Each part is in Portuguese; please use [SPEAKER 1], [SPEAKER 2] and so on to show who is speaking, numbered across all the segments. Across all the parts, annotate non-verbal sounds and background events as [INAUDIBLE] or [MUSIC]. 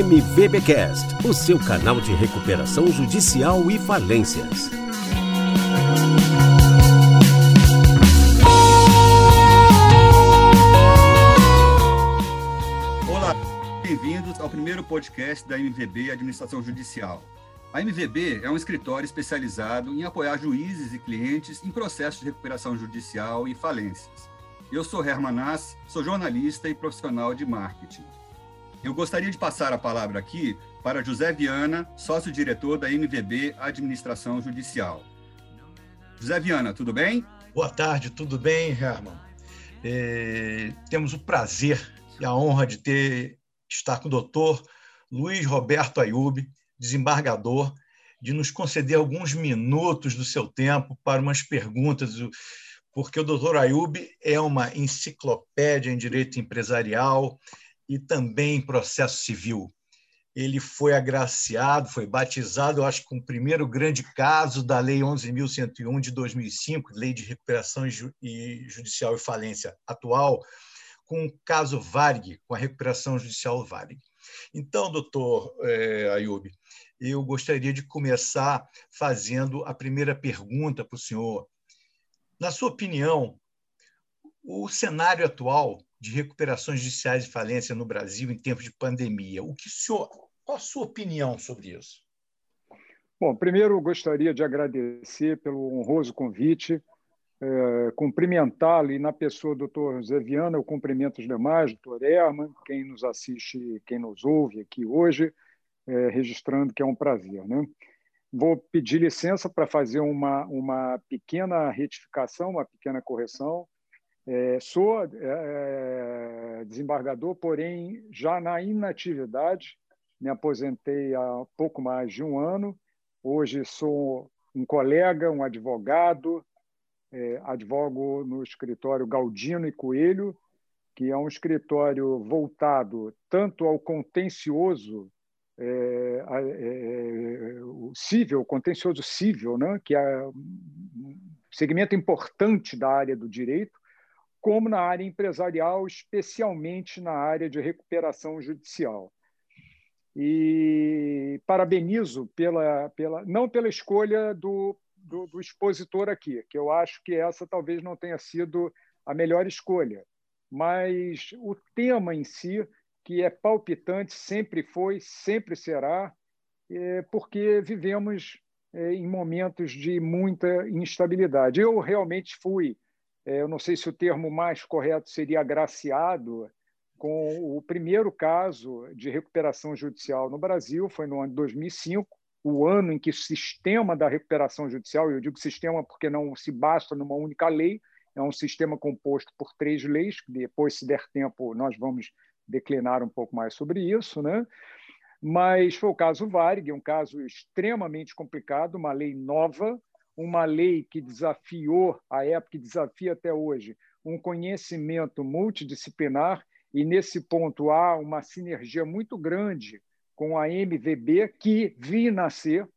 [SPEAKER 1] MVBcast, o seu canal de recuperação judicial e falências.
[SPEAKER 2] Olá, bem-vindos ao primeiro podcast da MVB Administração Judicial. A MVB é um escritório especializado em apoiar juízes e clientes em processos de recuperação judicial e falências. Eu sou Herman Nass, sou jornalista e profissional de marketing. Eu gostaria de passar a palavra aqui para José Viana, sócio-diretor da MVB Administração Judicial. José Viana, tudo bem?
[SPEAKER 3] Boa tarde, tudo bem, Herman? É, temos o prazer e a honra de ter estar com o doutor Luiz Roberto Ayub, desembargador, de nos conceder alguns minutos do seu tempo para umas perguntas, porque o doutor Ayub é uma enciclopédia em direito empresarial, e também processo civil. Ele foi agraciado, foi batizado, eu acho, com o primeiro grande caso da Lei 11.101 de 2005, Lei de Recuperação e Judicial e Falência atual, com o caso Varg, com a recuperação judicial Varg. Então, doutor é, Ayub, eu gostaria de começar fazendo a primeira pergunta para o senhor. Na sua opinião, o cenário atual de recuperações judiciais de falência no Brasil em tempos de pandemia. O que o senhor, qual a sua opinião sobre isso?
[SPEAKER 4] Bom, primeiro gostaria de agradecer pelo honroso convite, é, cumprimentá-lo e na pessoa do doutor Zé Viana, eu cumprimento os demais, doutor Herman, quem nos assiste, quem nos ouve aqui hoje, é, registrando que é um prazer. Né? Vou pedir licença para fazer uma, uma pequena retificação, uma pequena correção. É, sou é, é, desembargador, porém, já na inatividade, me aposentei há pouco mais de um ano. Hoje sou um colega, um advogado, é, advogo no escritório Galdino e Coelho, que é um escritório voltado tanto ao contencioso é, é, o civil, contencioso civil, né, que é um segmento importante da área do direito, como na área empresarial, especialmente na área de recuperação judicial. E parabenizo pela, pela não pela escolha do, do, do, expositor aqui, que eu acho que essa talvez não tenha sido a melhor escolha, mas o tema em si, que é palpitante, sempre foi, sempre será, é porque vivemos é, em momentos de muita instabilidade. Eu realmente fui eu não sei se o termo mais correto seria agraciado, com o primeiro caso de recuperação judicial no Brasil, foi no ano de 2005, o ano em que o sistema da recuperação judicial, eu digo sistema porque não se basta numa única lei, é um sistema composto por três leis, que depois, se der tempo, nós vamos declinar um pouco mais sobre isso, né? mas foi o caso Varig, um caso extremamente complicado, uma lei nova, uma lei que desafiou, à época, e desafia até hoje, um conhecimento multidisciplinar, e nesse ponto há uma sinergia muito grande com a MVB, que vi nascer,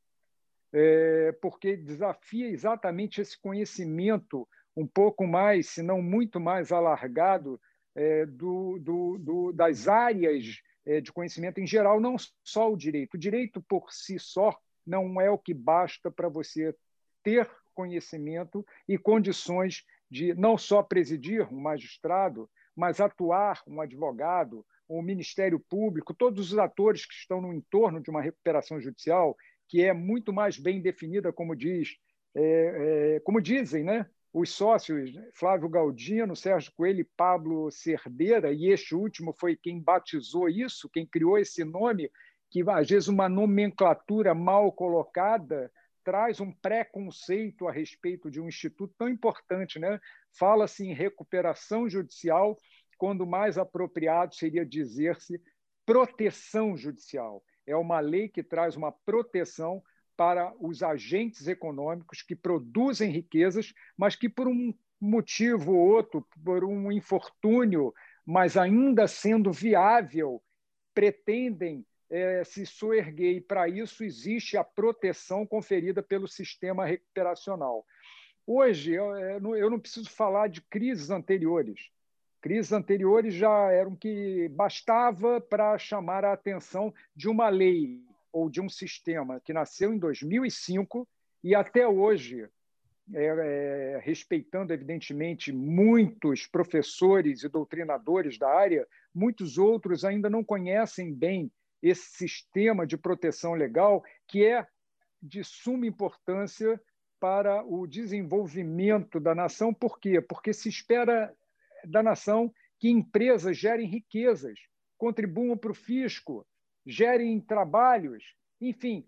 [SPEAKER 4] é, porque desafia exatamente esse conhecimento um pouco mais, se não muito mais alargado, é, do, do, do, das áreas é, de conhecimento em geral, não só o direito. O direito por si só não é o que basta para você ter conhecimento e condições de não só presidir um magistrado, mas atuar um advogado, o um Ministério Público, todos os atores que estão no entorno de uma recuperação judicial, que é muito mais bem definida, como diz, é, é, como dizem, né? Os sócios Flávio Galdino, Sérgio Coelho e Pablo Cerdeira, e este último foi quem batizou isso, quem criou esse nome, que às vezes uma nomenclatura mal colocada traz um preconceito a respeito de um instituto tão importante. Né? Fala-se em recuperação judicial, quando mais apropriado seria dizer-se proteção judicial. É uma lei que traz uma proteção para os agentes econômicos que produzem riquezas, mas que, por um motivo ou outro, por um infortúnio, mas ainda sendo viável, pretendem é, se soerguer, e para isso existe a proteção conferida pelo sistema recuperacional. Hoje, eu, é, eu não preciso falar de crises anteriores. Crises anteriores já eram que bastava para chamar a atenção de uma lei ou de um sistema que nasceu em 2005 e até hoje, é, é, respeitando evidentemente muitos professores e doutrinadores da área, muitos outros ainda não conhecem bem esse sistema de proteção legal que é de suma importância para o desenvolvimento da nação. Por quê? Porque se espera da nação que empresas gerem riquezas, contribuam para o fisco, gerem trabalhos, enfim,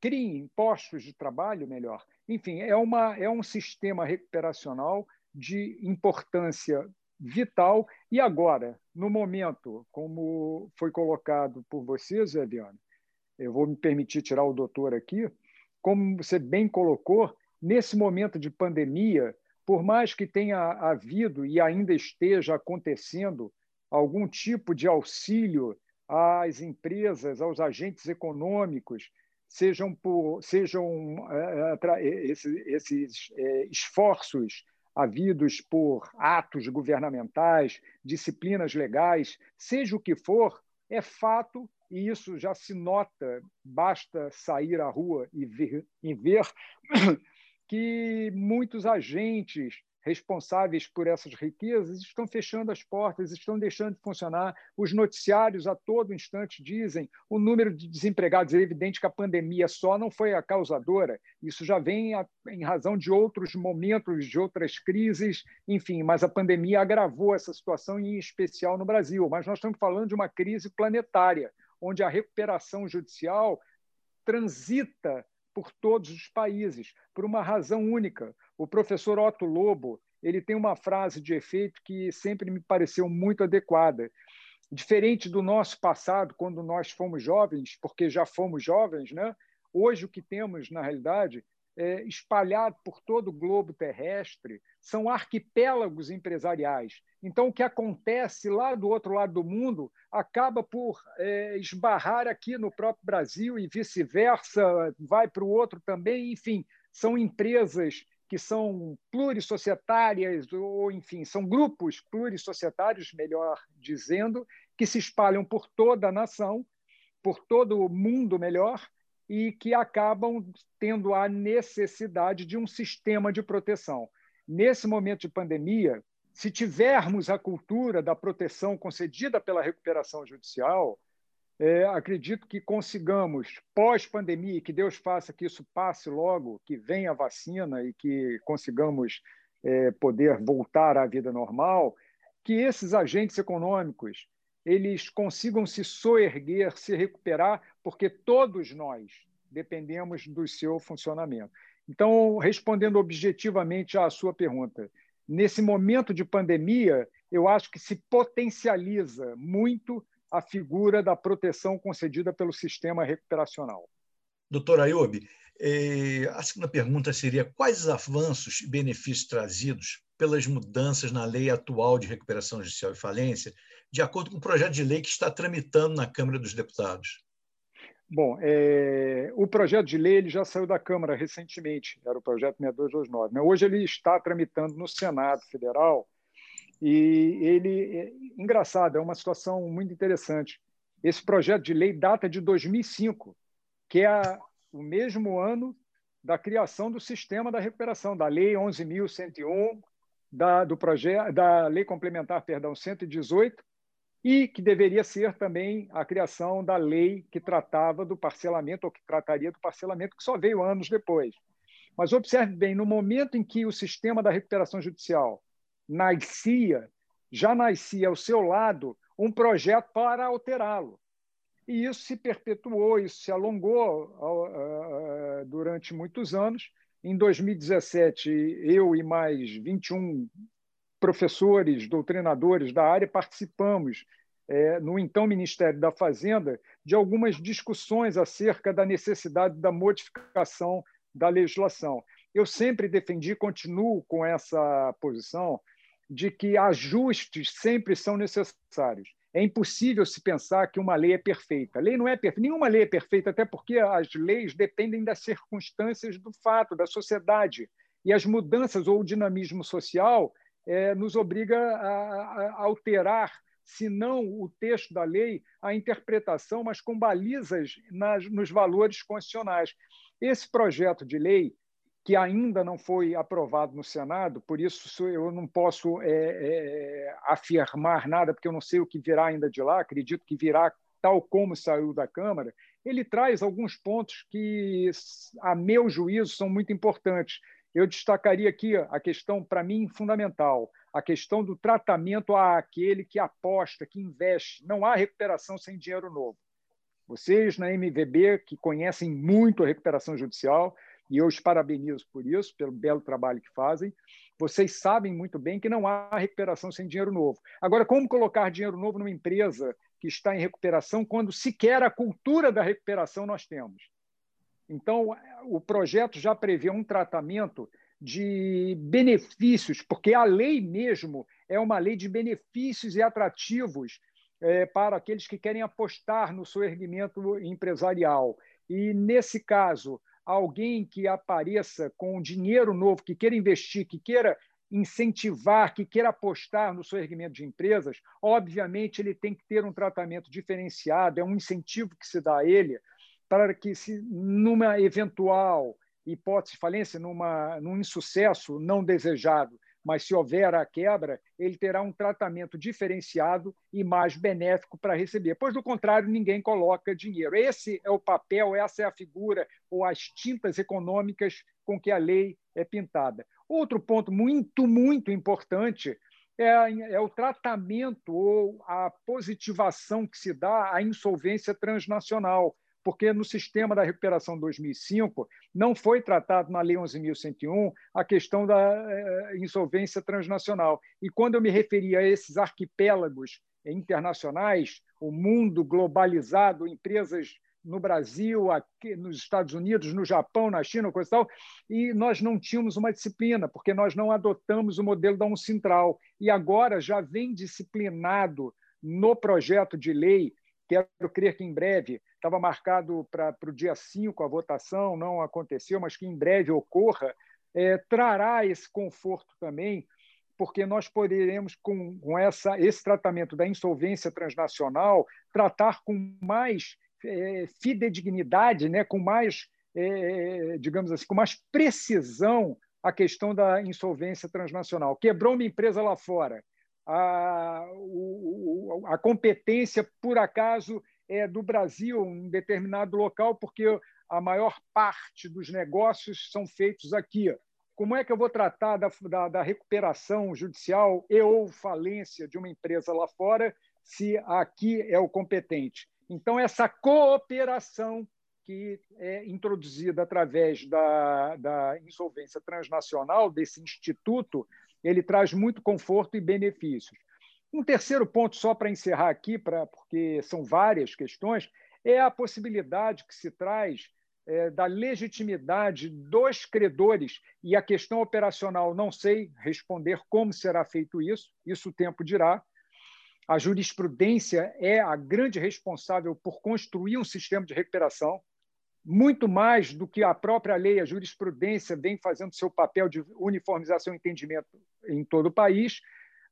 [SPEAKER 4] criem postos de trabalho melhor. Enfim, é, uma, é um sistema recuperacional de importância vital. E agora, no momento, como foi colocado por você, Zé Viana, eu vou me permitir tirar o doutor aqui, como você bem colocou, nesse momento de pandemia, por mais que tenha havido e ainda esteja acontecendo algum tipo de auxílio às empresas, aos agentes econômicos, sejam por sejam é esses, esses é, esforços havidos por atos governamentais, disciplinas legais, seja o que for, é fato e isso já se nota. Basta sair à rua e ver, e ver [COUGHS] que muitos agentes responsáveis por essas riquezas estão fechando as portas, estão deixando de funcionar. Os noticiários a todo instante dizem o número de desempregados. É evidente que a pandemia só não foi a causadora, isso já vem a, em razão de outros momentos, de outras crises, enfim, mas a pandemia agravou essa situação, em especial no Brasil. Mas nós estamos falando de uma crise planetária, onde a recuperação judicial transita por todos os países, por uma razão única. O professor Otto Lobo ele tem uma frase de efeito que sempre me pareceu muito adequada. Diferente do nosso passado, quando nós fomos jovens, porque já fomos jovens, né? hoje o que temos, na realidade, é, espalhado por todo o globo terrestre são arquipélagos empresariais. Então, o que acontece lá do outro lado do mundo acaba por é, esbarrar aqui no próprio Brasil e vice-versa, vai para o outro também. Enfim, são empresas que são plurissocietárias, ou, enfim, são grupos plurissocietários, melhor dizendo, que se espalham por toda a nação, por todo o mundo melhor, e que acabam tendo a necessidade de um sistema de proteção. Nesse momento de pandemia, se tivermos a cultura da proteção concedida pela recuperação judicial, é, acredito que consigamos, pós-pandemia, que Deus faça que isso passe logo, que venha a vacina e que consigamos é, poder voltar à vida normal, que esses agentes econômicos eles consigam se soerguer, se recuperar, porque todos nós dependemos do seu funcionamento. Então, respondendo objetivamente à sua pergunta, nesse momento de pandemia, eu acho que se potencializa muito a figura da proteção concedida pelo sistema recuperacional.
[SPEAKER 3] Doutor Ayub, eh, a segunda pergunta seria: quais os avanços e benefícios trazidos pelas mudanças na lei atual de recuperação judicial e falência, de acordo com o projeto de lei que está tramitando na Câmara dos Deputados?
[SPEAKER 4] Bom, é, o projeto de lei ele já saiu da Câmara recentemente, era o projeto 6229. Né? Hoje ele está tramitando no Senado Federal e ele, é, engraçado, é uma situação muito interessante. Esse projeto de lei data de 2005, que é o mesmo ano da criação do sistema da recuperação, da Lei 11.101, da, do projeto, da Lei Complementar, perdão, 118, e que deveria ser também a criação da lei que tratava do parcelamento, ou que trataria do parcelamento, que só veio anos depois. Mas observe bem, no momento em que o sistema da recuperação judicial nascia, já nascia ao seu lado um projeto para alterá-lo. E isso se perpetuou, isso se alongou durante muitos anos. Em 2017, eu e mais 21 professores, doutrinadores da área, participamos é, no então Ministério da Fazenda de algumas discussões acerca da necessidade da modificação da legislação. Eu sempre defendi, continuo com essa posição, de que ajustes sempre são necessários. É impossível se pensar que uma lei é perfeita. A lei não é perfeita. Nenhuma lei é perfeita, até porque as leis dependem das circunstâncias do fato, da sociedade. E as mudanças ou o dinamismo social é, nos obriga a, a alterar se não o texto da lei, a interpretação, mas com balizas nas, nos valores constitucionais. Esse projeto de lei, que ainda não foi aprovado no Senado, por isso eu não posso é, é, afirmar nada, porque eu não sei o que virá ainda de lá, acredito que virá tal como saiu da Câmara, ele traz alguns pontos que, a meu juízo, são muito importantes. Eu destacaria aqui a questão, para mim, fundamental, a questão do tratamento àquele que aposta, que investe. Não há recuperação sem dinheiro novo. Vocês na MVB, que conhecem muito a recuperação judicial, e eu os parabenizo por isso, pelo belo trabalho que fazem, vocês sabem muito bem que não há recuperação sem dinheiro novo. Agora, como colocar dinheiro novo numa empresa que está em recuperação quando sequer a cultura da recuperação nós temos? Então, o projeto já prevê um tratamento de benefícios, porque a lei mesmo é uma lei de benefícios e atrativos é, para aqueles que querem apostar no seu erguimento empresarial. E, nesse caso, alguém que apareça com dinheiro novo, que queira investir, que queira incentivar, que queira apostar no seu erguimento de empresas, obviamente ele tem que ter um tratamento diferenciado, é um incentivo que se dá a ele para que, se numa eventual hipótese de falência, numa, num insucesso não desejado, mas se houver a quebra, ele terá um tratamento diferenciado e mais benéfico para receber. Pois, do contrário, ninguém coloca dinheiro. Esse é o papel, essa é a figura ou as tintas econômicas com que a lei é pintada. Outro ponto muito, muito importante é, é o tratamento ou a positivação que se dá à insolvência transnacional porque no sistema da recuperação 2005 não foi tratado na Lei 11.101 a questão da eh, insolvência transnacional. E quando eu me referi a esses arquipélagos internacionais, o mundo globalizado, empresas no Brasil, aqui nos Estados Unidos, no Japão, na China, coisa e tal, e nós não tínhamos uma disciplina, porque nós não adotamos o modelo da Uncintral. E agora já vem disciplinado no projeto de lei, quero crer que em breve estava marcado para o dia 5 a votação, não aconteceu, mas que em breve ocorra, é, trará esse conforto também, porque nós poderemos, com, com essa, esse tratamento da insolvência transnacional, tratar com mais é, fidedignidade, né, com mais, é, digamos assim, com mais precisão a questão da insolvência transnacional. Quebrou uma empresa lá fora, a, o, a competência, por acaso, é do Brasil, um determinado local, porque a maior parte dos negócios são feitos aqui. Como é que eu vou tratar da, da, da recuperação judicial e ou falência de uma empresa lá fora se aqui é o competente? Então, essa cooperação que é introduzida através da, da insolvência transnacional, desse instituto, ele traz muito conforto e benefícios. Um terceiro ponto, só para encerrar aqui, pra, porque são várias questões, é a possibilidade que se traz é, da legitimidade dos credores e a questão operacional, não sei responder como será feito isso, isso o tempo dirá. A jurisprudência é a grande responsável por construir um sistema de recuperação, muito mais do que a própria lei, a jurisprudência vem fazendo seu papel de uniformização e entendimento em todo o país.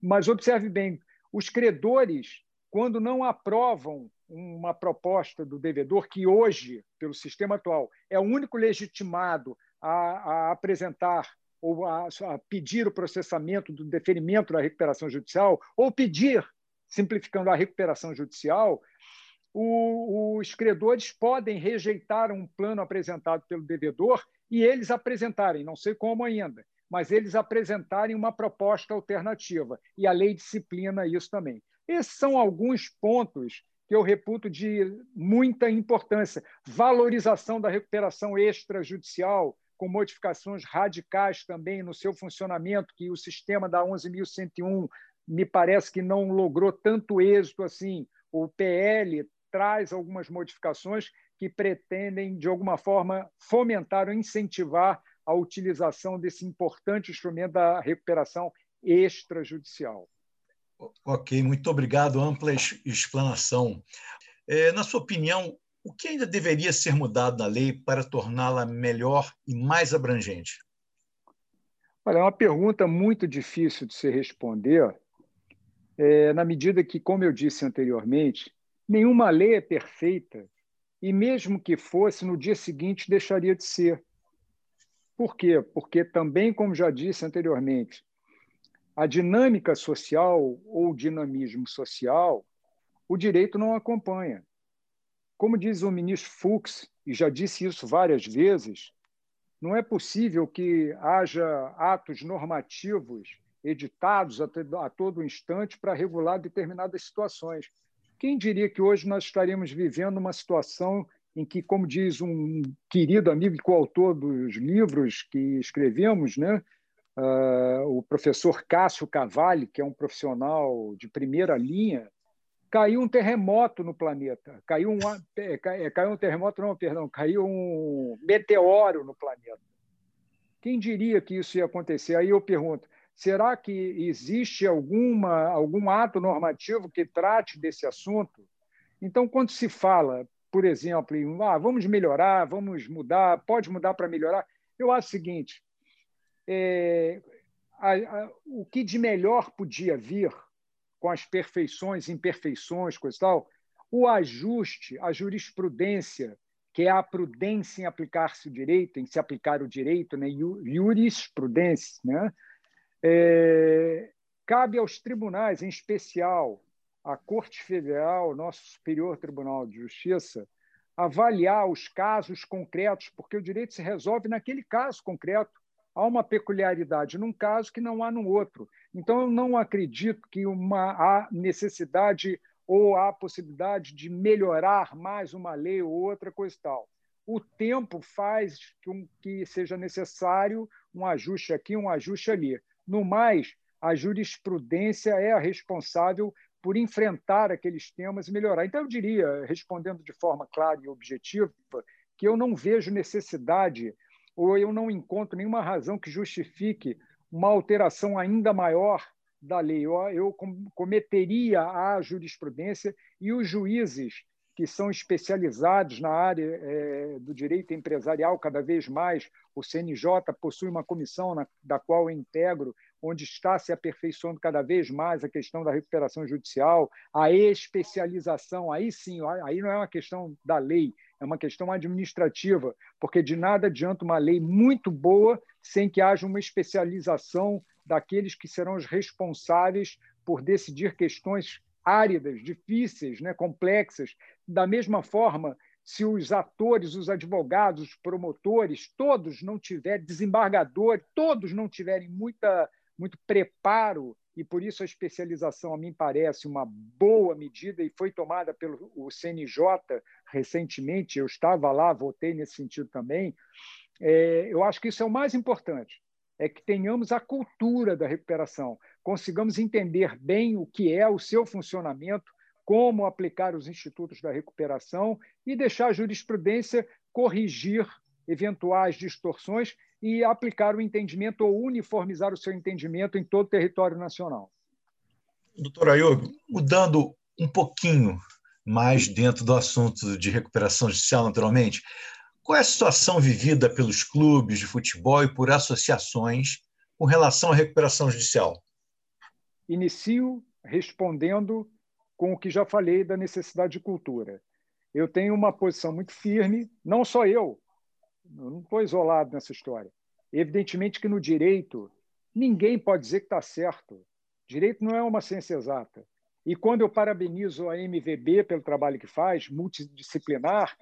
[SPEAKER 4] Mas observe bem, os credores, quando não aprovam uma proposta do devedor, que hoje, pelo sistema atual, é o único legitimado a, a apresentar ou a, a, pedir o processamento do deferimento da recuperação judicial, ou pedir, simplificando a recuperação judicial, o, os credores podem rejeitar um plano apresentado pelo devedor e eles apresentarem, não sei como ainda, mas eles apresentarem uma proposta alternativa. E a lei disciplina isso também. Esses são alguns pontos que eu reputo de muita importância. Valorização da recuperação extrajudicial, com modificações radicais também no seu funcionamento, que o sistema da 11.101 me parece que não logrou tanto êxito assim. O PL traz algumas modificações que pretendem, de alguma forma, fomentar ou incentivar a utilização desse importante instrumento da recuperação extrajudicial.
[SPEAKER 3] Ok, muito obrigado. Ampla explanação. É, na sua opinião, o que ainda deveria ser mudado na lei para torná-la melhor e mais abrangente?
[SPEAKER 4] Olha, é uma pergunta muito difícil de se responder, é, na medida que, como eu disse anteriormente, nenhuma lei é perfeita e, mesmo que fosse, no dia seguinte deixaria de ser. Por quê? Porque também, como já disse anteriormente, a dinâmica social ou dinamismo social, o direito não acompanha. Como diz o ministro Fux, e já disse isso várias vezes, não é possível que haja atos normativos editados a todo instante para regular determinadas situações. Quem diria que hoje nós estaríamos vivendo uma situação em que, como diz um querido amigo e coautor dos livros que escrevemos, né, uh, o professor Cássio Cavalli, que é um profissional de primeira linha, caiu um terremoto no planeta. Caiu um, é, é, caiu um terremoto, não, perdão, caiu um meteoro no planeta. Quem diria que isso ia acontecer? Aí eu pergunto: será que existe alguma, algum ato normativo que trate desse assunto? Então, quando se fala, por exemplo, em ah, vamos melhorar, vamos mudar, pode mudar para melhorar, eu acho o seguinte: é, a, a, o que de melhor podia vir com as perfeições, imperfeições, coisa e tal, o ajuste, a jurisprudência, que é a prudência em aplicar-se o direito, em se aplicar o direito, né? jurisprudência, né? É, cabe aos tribunais, em especial à Corte Federal, nosso Superior Tribunal de Justiça, avaliar os casos concretos, porque o direito se resolve naquele caso concreto há uma peculiaridade num caso que não há no outro. Então, eu não acredito que uma, há necessidade ou há possibilidade de melhorar mais uma lei ou outra coisa e tal. O tempo faz com que seja necessário um ajuste aqui, um ajuste ali. No mais, a jurisprudência é a responsável por enfrentar aqueles temas e melhorar. Então, eu diria, respondendo de forma clara e objetiva, que eu não vejo necessidade ou eu não encontro nenhuma razão que justifique uma alteração ainda maior da lei. Eu, eu cometeria a jurisprudência e os juízes que são especializados na área é, do direito empresarial cada vez mais. O CNJ possui uma comissão na, da qual eu integro, onde está se aperfeiçoando cada vez mais a questão da recuperação judicial, a especialização. Aí sim, aí não é uma questão da lei, é uma questão administrativa, porque de nada adianta uma lei muito boa sem que haja uma especialização daqueles que serão os responsáveis por decidir questões áridas, difíceis, né, complexas. Da mesma forma, se os atores, os advogados, os promotores, todos não tiverem desembargador, todos não tiverem muita, muito preparo e por isso a especialização a mim parece uma boa medida e foi tomada pelo o CNJ recentemente. Eu estava lá, votei nesse sentido também. É, eu acho que isso é o mais importante, é que tenhamos a cultura da recuperação, consigamos entender bem o que é o seu funcionamento, como aplicar os institutos da recuperação e deixar a jurisprudência corrigir eventuais distorções e aplicar o entendimento ou uniformizar o seu entendimento em todo o território nacional.
[SPEAKER 3] Doutor Ayub, mudando um pouquinho mais dentro do assunto de recuperação judicial, naturalmente, qual é a situação vivida pelos clubes de futebol e por associações com relação à recuperação judicial?
[SPEAKER 4] Inicio respondendo com o que já falei da necessidade de cultura. Eu tenho uma posição muito firme, não só eu, eu não estou isolado nessa história. Evidentemente que no direito, ninguém pode dizer que está certo. Direito não é uma ciência exata. E quando eu parabenizo a MVB pelo trabalho que faz, multidisciplinar,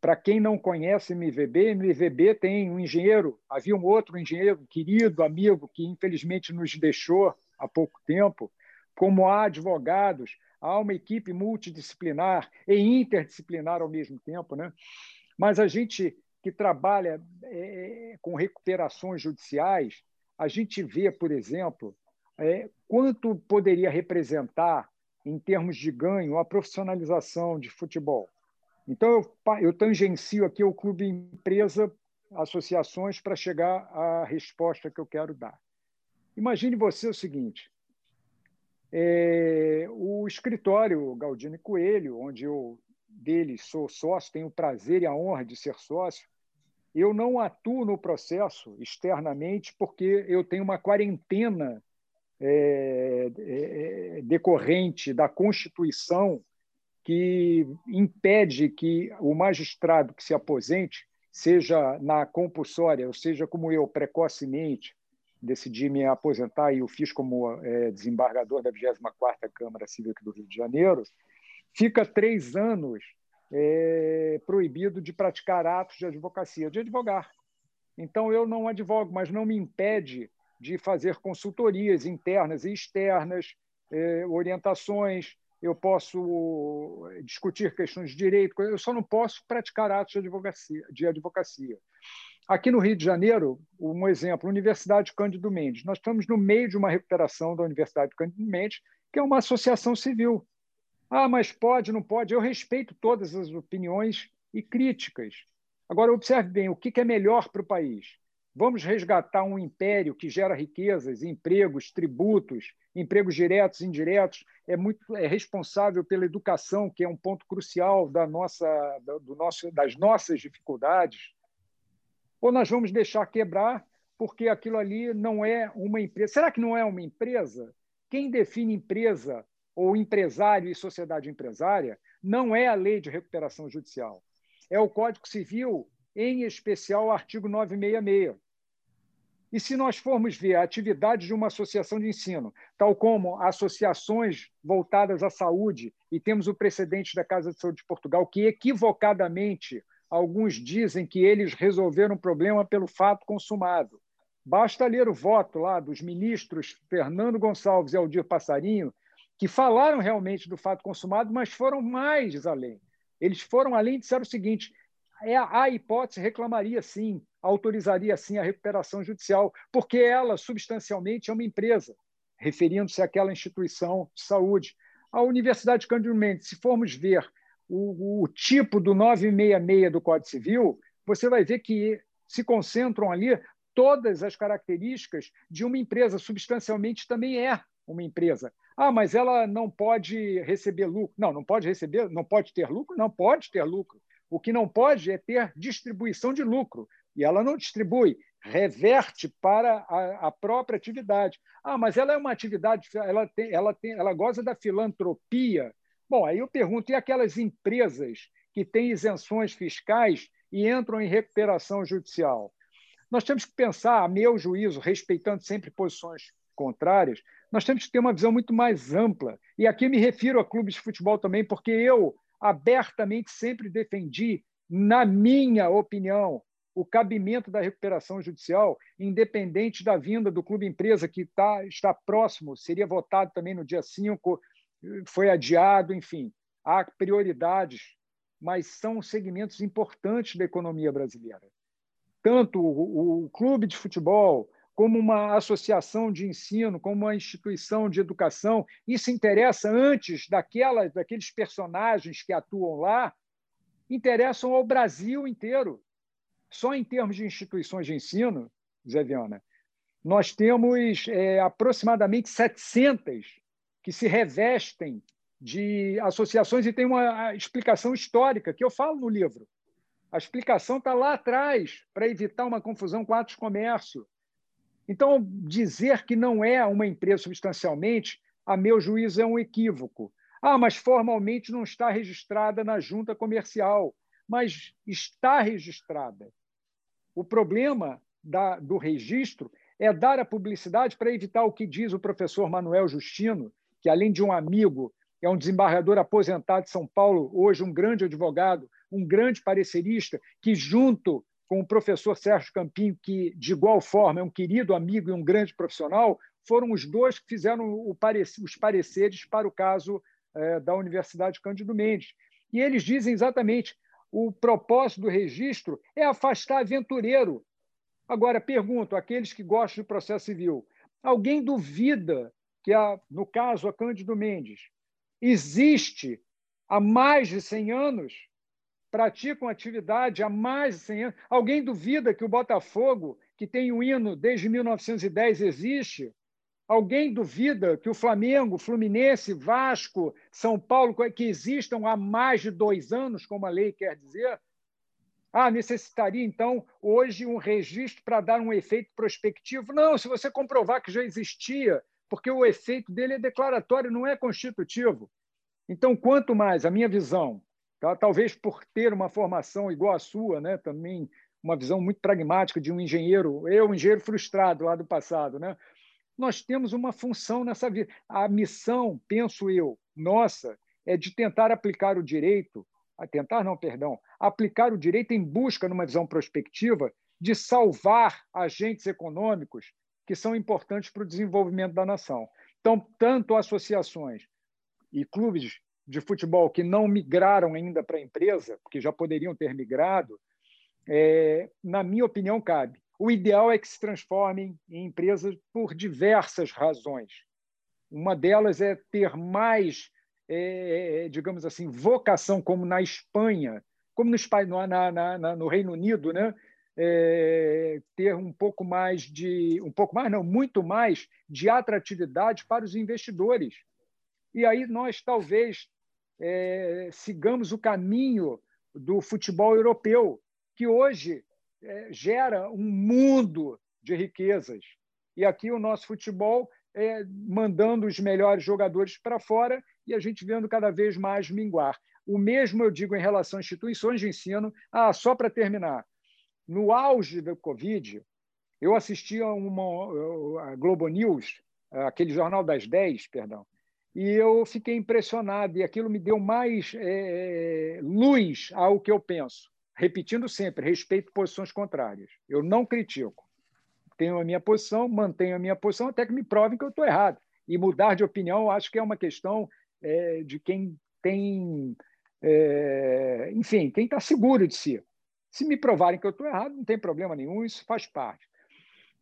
[SPEAKER 4] para quem não conhece MVB, MVB tem um engenheiro, havia um outro engenheiro, querido amigo, que infelizmente nos deixou há pouco tempo, como há advogados, há uma equipe multidisciplinar e interdisciplinar ao mesmo tempo. Né? Mas a gente que trabalha é, com recuperações judiciais, a gente vê, por exemplo, é, quanto poderia representar, em termos de ganho, a profissionalização de futebol. Então, eu, eu tangencio aqui o clube empresa, associações, para chegar à resposta que eu quero dar. Imagine você o seguinte: é, o escritório Galdino Coelho, onde eu dele sou sócio, tenho o prazer e a honra de ser sócio, eu não atuo no processo externamente porque eu tenho uma quarentena é, é, é, decorrente da Constituição que impede que o magistrado que se aposente, seja na compulsória, ou seja, como eu, precocemente, decidi me aposentar e o fiz como é, desembargador da 24ª Câmara Civil do Rio de Janeiro, fica três anos é, proibido de praticar atos de advocacia, de advogar. Então, eu não advogo, mas não me impede de fazer consultorias internas e externas, eh, orientações, eu posso discutir questões de direito, eu só não posso praticar atos de advocacia. De advocacia. Aqui no Rio de Janeiro, um exemplo, Universidade Cândido Mendes. Nós estamos no meio de uma recuperação da Universidade Cândido Mendes, que é uma associação civil. Ah, mas pode, não pode? Eu respeito todas as opiniões e críticas. Agora, observe bem, o que é melhor para o país? Vamos resgatar um império que gera riquezas, empregos, tributos, empregos diretos e indiretos, é muito é responsável pela educação, que é um ponto crucial da nossa, do nosso, das nossas dificuldades. Ou nós vamos deixar quebrar porque aquilo ali não é uma empresa. Será que não é uma empresa? Quem define empresa ou empresário e sociedade empresária não é a lei de recuperação judicial. É o Código Civil em especial o artigo 966. E se nós formos ver a atividade de uma associação de ensino, tal como associações voltadas à saúde, e temos o precedente da Casa de Saúde de Portugal, que equivocadamente alguns dizem que eles resolveram o problema pelo fato consumado. Basta ler o voto lá dos ministros Fernando Gonçalves e Aldir Passarinho, que falaram realmente do fato consumado, mas foram mais além. Eles foram além e disseram o seguinte: é, a hipótese reclamaria sim, autorizaria sim a recuperação judicial, porque ela substancialmente é uma empresa, referindo-se àquela instituição de saúde. A Universidade Cândido Mendes, se formos ver o, o tipo do 966 do Código Civil, você vai ver que se concentram ali todas as características de uma empresa, substancialmente também é uma empresa. Ah, mas ela não pode receber lucro. Não, não pode receber, não pode ter lucro? Não pode ter lucro. O que não pode é ter distribuição de lucro. E ela não distribui, reverte para a, a própria atividade. Ah, mas ela é uma atividade, ela, tem, ela, tem, ela goza da filantropia. Bom, aí eu pergunto: e aquelas empresas que têm isenções fiscais e entram em recuperação judicial? Nós temos que pensar, a meu juízo, respeitando sempre posições contrárias, nós temos que ter uma visão muito mais ampla. E aqui me refiro a clubes de futebol também, porque eu abertamente sempre defendi, na minha opinião, o cabimento da recuperação judicial, independente da vinda do clube empresa, que tá, está próximo, seria votado também no dia 5, foi adiado, enfim. Há prioridades, mas são segmentos importantes da economia brasileira. Tanto o, o clube de futebol, como uma associação de ensino, como uma instituição de educação. Isso interessa antes daquela, daqueles personagens que atuam lá, interessam ao Brasil inteiro. Só em termos de instituições de ensino, Zé Viana, nós temos é, aproximadamente 700 que se revestem de associações e tem uma explicação histórica que eu falo no livro. A explicação está lá atrás para evitar uma confusão com atos comércio, então, dizer que não é uma empresa substancialmente, a meu juízo, é um equívoco. Ah, mas formalmente não está registrada na junta comercial. Mas está registrada. O problema da, do registro é dar a publicidade para evitar o que diz o professor Manuel Justino, que, além de um amigo, é um desembargador aposentado de São Paulo, hoje um grande advogado, um grande parecerista, que, junto com o professor Sérgio Campinho, que, de igual forma, é um querido amigo e um grande profissional, foram os dois que fizeram os pareceres para o caso é, da Universidade Cândido Mendes. E eles dizem exatamente o propósito do registro é afastar aventureiro. Agora, pergunto, aqueles que gostam de processo civil, alguém duvida que, a, no caso, a Cândido Mendes, existe há mais de 100 anos praticam atividade há mais de 100 anos. Alguém duvida que o Botafogo, que tem um hino desde 1910, existe? Alguém duvida que o Flamengo, Fluminense, Vasco, São Paulo, que existam há mais de dois anos, como a lei quer dizer? Ah, necessitaria, então, hoje um registro para dar um efeito prospectivo? Não, se você comprovar que já existia, porque o efeito dele é declaratório, não é constitutivo. Então, quanto mais, a minha visão, tá? talvez por ter uma formação igual à sua, né? também uma visão muito pragmática de um engenheiro, eu, um engenheiro frustrado lá do passado, né? nós temos uma função nessa vida. A missão, penso eu, nossa, é de tentar aplicar o direito a tentar não, perdão, aplicar o direito em busca, numa visão prospectiva, de salvar agentes econômicos que são importantes para o desenvolvimento da nação. Então, tanto associações e clubes de futebol que não migraram ainda para a empresa, porque já poderiam ter migrado, é, na minha opinião, cabe. O ideal é que se transformem em empresas por diversas razões. Uma delas é ter mais é, é, digamos assim, vocação, como na Espanha, como no, na, na, no Reino Unido, né? É, ter um pouco mais de, um pouco mais, não, muito mais de atratividade para os investidores. E aí nós talvez é, sigamos o caminho do futebol europeu, que hoje é, gera um mundo de riquezas. E aqui o nosso futebol é, mandando os melhores jogadores para fora e a gente vendo cada vez mais minguar. O mesmo eu digo em relação a instituições de ensino. Ah, só para terminar, no auge da Covid, eu assistia a uma a Globo News, aquele jornal das 10, perdão, e eu fiquei impressionado, e aquilo me deu mais é, luz ao que eu penso. Repetindo sempre, respeito posições contrárias. Eu não critico. Tenho a minha posição, mantenho a minha posição até que me provem que eu estou errado. E mudar de opinião, acho que é uma questão é, de quem tem, é, enfim, quem está seguro de si. Se me provarem que eu estou errado, não tem problema nenhum, isso faz parte.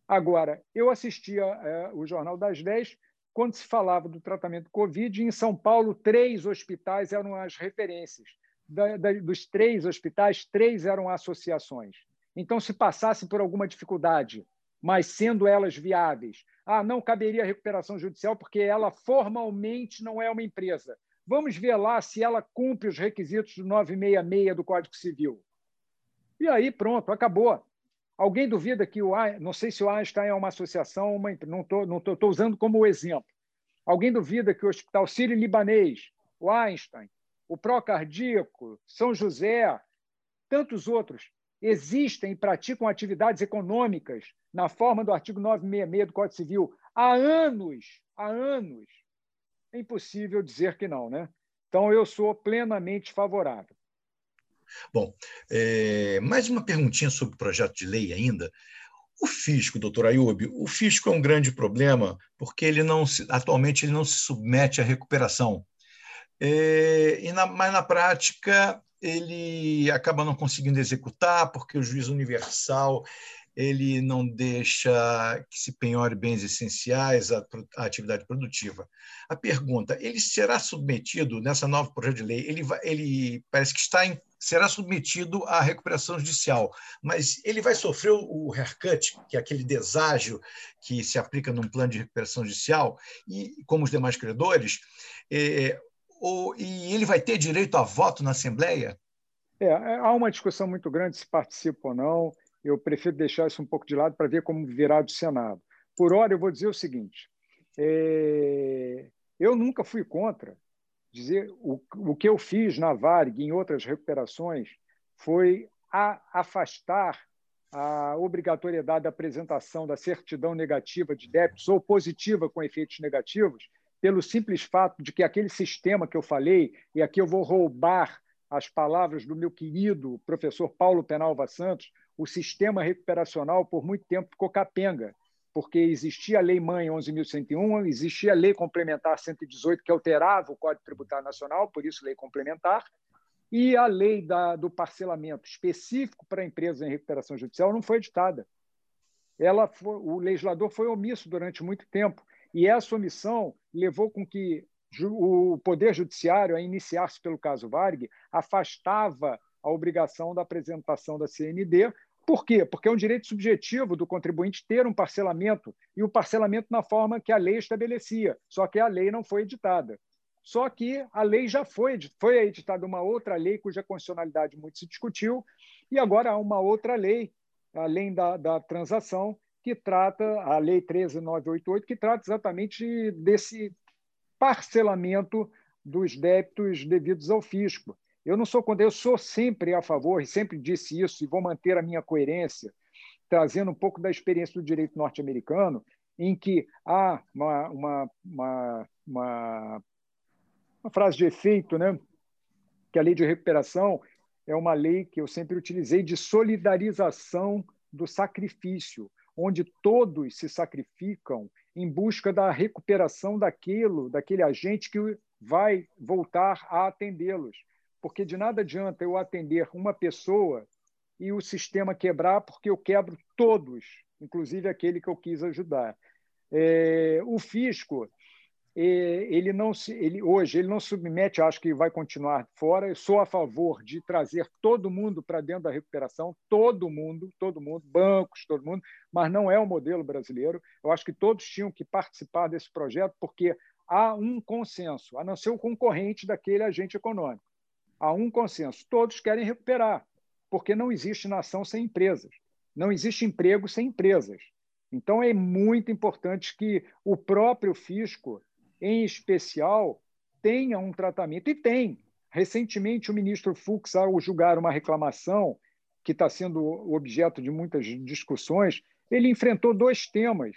[SPEAKER 4] Agora, eu assistia é, o Jornal das 10 quando se falava do tratamento do Covid, em São Paulo, três hospitais eram as referências. Da, da, dos três hospitais, três eram associações. Então, se passasse por alguma dificuldade, mas sendo elas viáveis, ah, não caberia recuperação judicial porque ela formalmente não é uma empresa. Vamos ver lá se ela cumpre os requisitos do 966 do Código Civil. E aí, pronto, acabou. Alguém duvida que o não sei se o Einstein é uma associação, uma, não estou não tô, tô usando como exemplo. Alguém duvida que o Hospital Sírio-Libanês, o Einstein, o Procardíaco, São José, tantos outros, existem e praticam atividades econômicas na forma do artigo 966 do Código Civil há anos, há anos, é impossível dizer que não, né? Então eu sou plenamente favorável.
[SPEAKER 3] Bom, é, mais uma perguntinha sobre o projeto de lei ainda. O fisco, doutor Ayub, o fisco é um grande problema porque ele não se, atualmente ele não se submete à recuperação. É, e na, mas na prática ele acaba não conseguindo executar porque o juiz universal ele não deixa que se penhore bens essenciais à, à, atividade produtiva. A pergunta, ele será submetido, nessa nova projeto de lei, ele, vai, ele parece que está em, será submetido à recuperação judicial, mas ele vai sofrer o haircut, que é aquele deságio que se aplica num plano de recuperação judicial, e como os demais credores, é, ou, e ele vai ter direito a voto na Assembleia?
[SPEAKER 4] É, há uma discussão muito grande se participa ou não eu prefiro deixar isso um pouco de lado para ver como virá do Senado. Por hora, eu vou dizer o seguinte: é... eu nunca fui contra dizer o, o que eu fiz na Varg em outras recuperações foi a, afastar a obrigatoriedade da apresentação da certidão negativa de débitos ou positiva com efeitos negativos, pelo simples fato de que aquele sistema que eu falei, e aqui eu vou roubar as palavras do meu querido professor Paulo Penalva Santos, o sistema recuperacional, por muito tempo, ficou capenga, porque existia a Lei Mãe 11.101, existia a Lei Complementar 118, que alterava o Código Tributário Nacional, por isso Lei Complementar, e a lei da, do parcelamento específico para empresas em recuperação judicial não foi editada. Ela foi, o legislador foi omisso durante muito tempo, e essa omissão levou com que o Poder Judiciário, a iniciar-se pelo caso Varg, afastava a obrigação da apresentação da CND, por quê? Porque é um direito subjetivo do contribuinte ter um parcelamento, e o parcelamento na forma que a lei estabelecia, só que a lei não foi editada. Só que a lei já foi, foi editada uma outra lei cuja constitucionalidade muito se discutiu, E agora há uma outra lei, além da, da transação, que trata, a Lei 13988, que trata exatamente desse parcelamento dos débitos devidos ao fisco. Eu não sou contra, eu sou sempre a favor, e sempre disse isso, e vou manter a minha coerência, trazendo um pouco da experiência do direito norte-americano, em que há uma, uma, uma, uma, uma frase de efeito, né? que a lei de recuperação é uma lei que eu sempre utilizei de solidarização do sacrifício, onde todos se sacrificam em busca da recuperação daquilo, daquele agente que vai voltar a atendê-los. Porque de nada adianta eu atender uma pessoa e o sistema quebrar, porque eu quebro todos, inclusive aquele que eu quis ajudar. É, o fisco ele não se, ele hoje ele não submete, acho que vai continuar fora. Eu sou a favor de trazer todo mundo para dentro da recuperação, todo mundo, todo mundo, bancos, todo mundo, mas não é o modelo brasileiro. Eu acho que todos tinham que participar desse projeto porque há um consenso, a não ser o concorrente daquele agente econômico. Há um consenso, todos querem recuperar, porque não existe nação sem empresas, não existe emprego sem empresas. Então é muito importante que o próprio fisco em especial, tenha um tratamento. E tem. Recentemente, o ministro Fux, ao julgar uma reclamação que está sendo objeto de muitas discussões, ele enfrentou dois temas.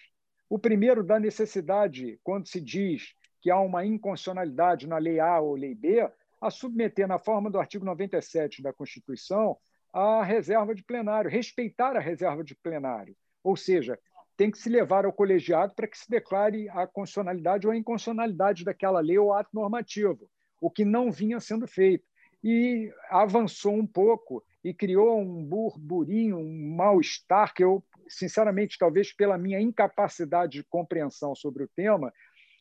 [SPEAKER 4] O primeiro, da necessidade, quando se diz que há uma inconstitucionalidade na lei A ou lei B, a submeter, na forma do artigo 97 da Constituição, a reserva de plenário, respeitar a reserva de plenário. Ou seja, tem que se levar ao colegiado para que se declare a constitucionalidade ou a inconstitucionalidade daquela lei ou ato normativo, o que não vinha sendo feito. E avançou um pouco e criou um burburinho, um mal-estar que eu, sinceramente, talvez pela minha incapacidade de compreensão sobre o tema,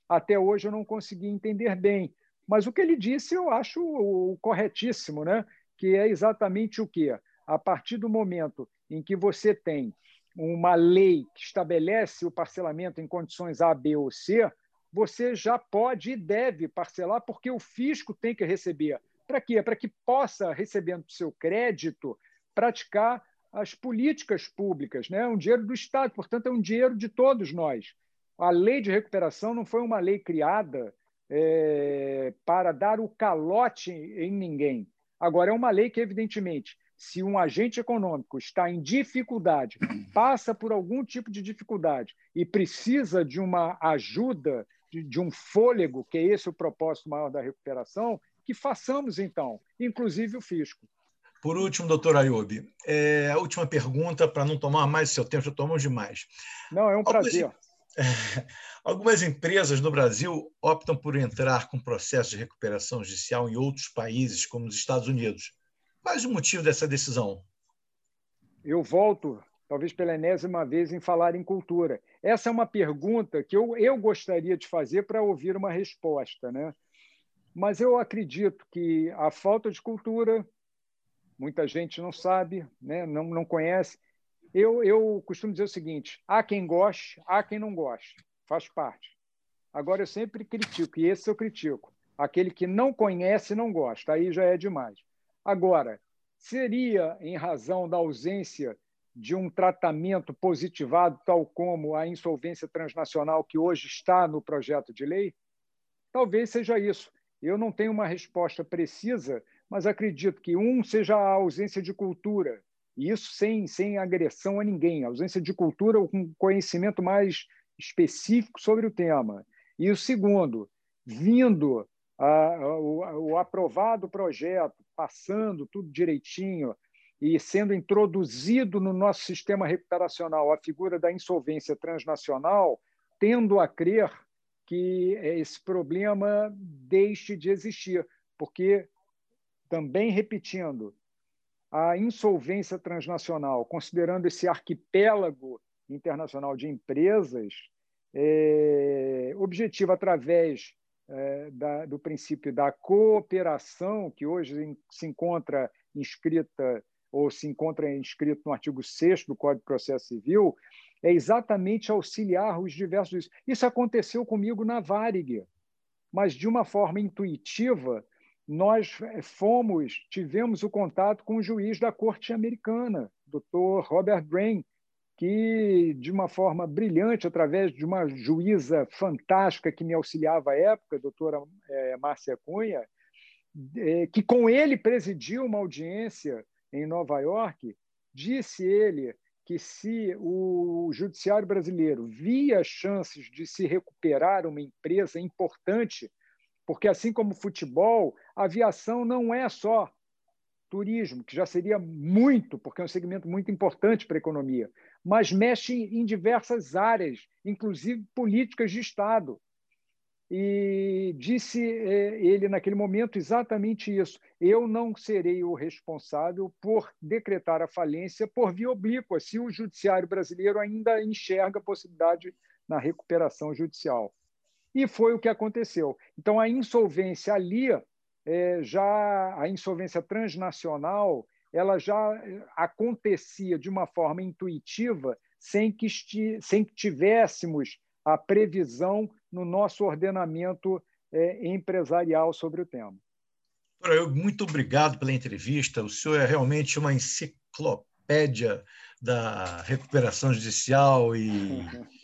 [SPEAKER 4] até hoje eu não consegui entender bem. Mas o que ele disse eu acho o corretíssimo, né? que é exatamente o quê? A partir do momento em que você tem uma lei que estabelece o parcelamento em condições A, B ou C, você já pode e deve parcelar, porque o fisco tem que receber. Para quê? Para que possa, recebendo seu crédito, praticar as políticas públicas. Né? É um dinheiro do Estado, portanto, é um dinheiro de todos nós. A lei de recuperação não foi uma lei criada é, para dar o calote em ninguém. Agora, é uma lei que, evidentemente, se um agente econômico está em dificuldade, passa por algum tipo de dificuldade e precisa de uma ajuda, de, de um fôlego, que é esse o propósito maior da recuperação, que façamos então, inclusive o fisco.
[SPEAKER 3] Por último, doutor Ayub, é, a última pergunta, para não tomar mais seu tempo, já tomamos demais.
[SPEAKER 4] Não, é um prazer. [LAUGHS]
[SPEAKER 3] Algumas, empresas no Brasil optam por entrar com processo de recuperação judicial em outros países, como os Estados Unidos. Qual é o motivo dessa decisão?
[SPEAKER 4] Eu volto, talvez pela enésima vez, em falar em cultura. Essa é uma pergunta que eu, eu gostaria de fazer para ouvir uma resposta. Né? Mas eu acredito que a falta de cultura, muita gente não sabe, né? não, não conhece. Eu, eu costumo dizer o seguinte: há quem goste, há quem não goste, faz parte. Agora, eu sempre critico, e esse eu critico. Aquele que não conhece não gosta, aí já é demais. Agora, seria em razão da ausência de um tratamento positivado, tal como a insolvência transnacional que hoje está no projeto de lei? Talvez seja isso. Eu não tenho uma resposta precisa, mas acredito que um seja a ausência de cultura, e isso sem, sem agressão a ninguém, a ausência de cultura com conhecimento mais específico sobre o tema. E o segundo, vindo a, o, o aprovado projeto, passando tudo direitinho e sendo introduzido no nosso sistema recuperacional a figura da insolvência transnacional, tendo a crer que esse problema deixe de existir, porque, também repetindo, a insolvência transnacional, considerando esse arquipélago internacional de empresas, é, objetiva através é, da, do princípio da cooperação, que hoje se encontra inscrita ou se encontra inscrito no artigo 6 do Código de Processo Civil, é exatamente auxiliar os diversos. Isso aconteceu comigo na Varig, mas de uma forma intuitiva, nós fomos, tivemos o contato com o juiz da Corte Americana, Dr. Robert Brain, que, de uma forma brilhante, através de uma juíza fantástica que me auxiliava à época, doutora é, Márcia Cunha, é, que com ele presidiu uma audiência em Nova York, disse ele que se o judiciário brasileiro via chances de se recuperar uma empresa importante, porque assim como futebol, aviação não é só turismo, que já seria muito, porque é um segmento muito importante para a economia, mas mexe em diversas áreas, inclusive políticas de Estado. E disse é, ele naquele momento exatamente isso: eu não serei o responsável por decretar a falência por via oblíqua, se o judiciário brasileiro ainda enxerga a possibilidade na recuperação judicial. E foi o que aconteceu. Então, a insolvência ali é, já a insolvência transnacional ela já é, acontecia de uma forma intuitiva sem que, sem que tivéssemos a previsão no nosso ordenamento é, empresarial sobre o tema.
[SPEAKER 3] Muito obrigado pela entrevista. O senhor é realmente uma enciclopédia da recuperação judicial e [LAUGHS]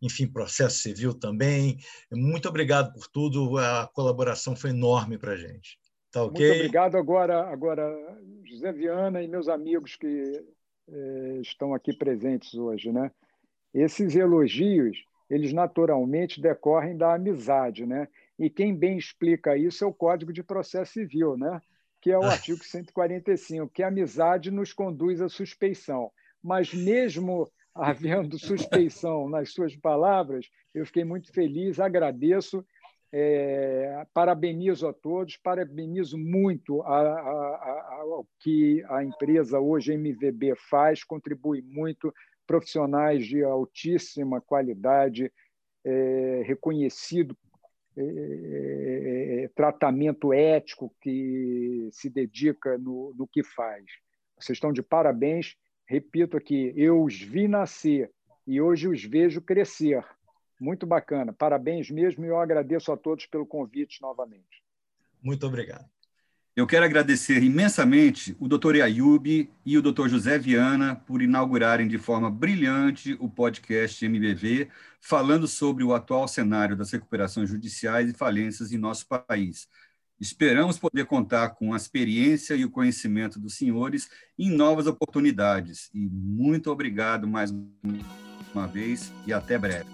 [SPEAKER 3] enfim, processo civil também. Muito obrigado por tudo, a colaboração foi enorme para a gente. Tá ok?
[SPEAKER 4] Muito obrigado agora, agora, José Viana e meus amigos que eh, estão aqui presentes hoje. Né? Esses elogios, eles naturalmente decorrem da amizade, né? E quem bem explica isso é o Código de Processo Civil, né? que é o [LAUGHS] artigo 145, que a amizade nos conduz à suspeição. Mas mesmo havendo suspeição nas suas palavras, eu fiquei muito feliz, agradeço, é, parabenizo a todos, parabenizo muito a, a, a, ao que a empresa hoje, MVB, faz, contribui muito, profissionais de altíssima qualidade, é, reconhecido é, é, é tratamento ético que se dedica no, no que faz. Vocês estão de parabéns repito aqui, eu os vi nascer e hoje os vejo crescer. Muito bacana. Parabéns mesmo e eu agradeço a todos pelo convite novamente.
[SPEAKER 3] Muito obrigado.
[SPEAKER 2] Eu quero agradecer imensamente o Dr. Ayub e o Dr. José Viana por inaugurarem de forma brilhante o podcast MBV, falando sobre o atual cenário das recuperações judiciais e falências em nosso país. Esperamos poder contar com a experiência e o conhecimento dos senhores em novas oportunidades. E muito obrigado mais uma vez e até breve.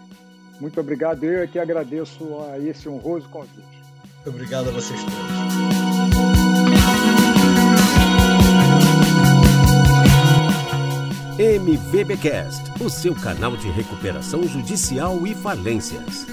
[SPEAKER 4] Muito obrigado. Eu é que agradeço a esse honroso convite.
[SPEAKER 3] Muito obrigado a vocês todos.
[SPEAKER 1] MVBcast, o seu canal de recuperação judicial e falências.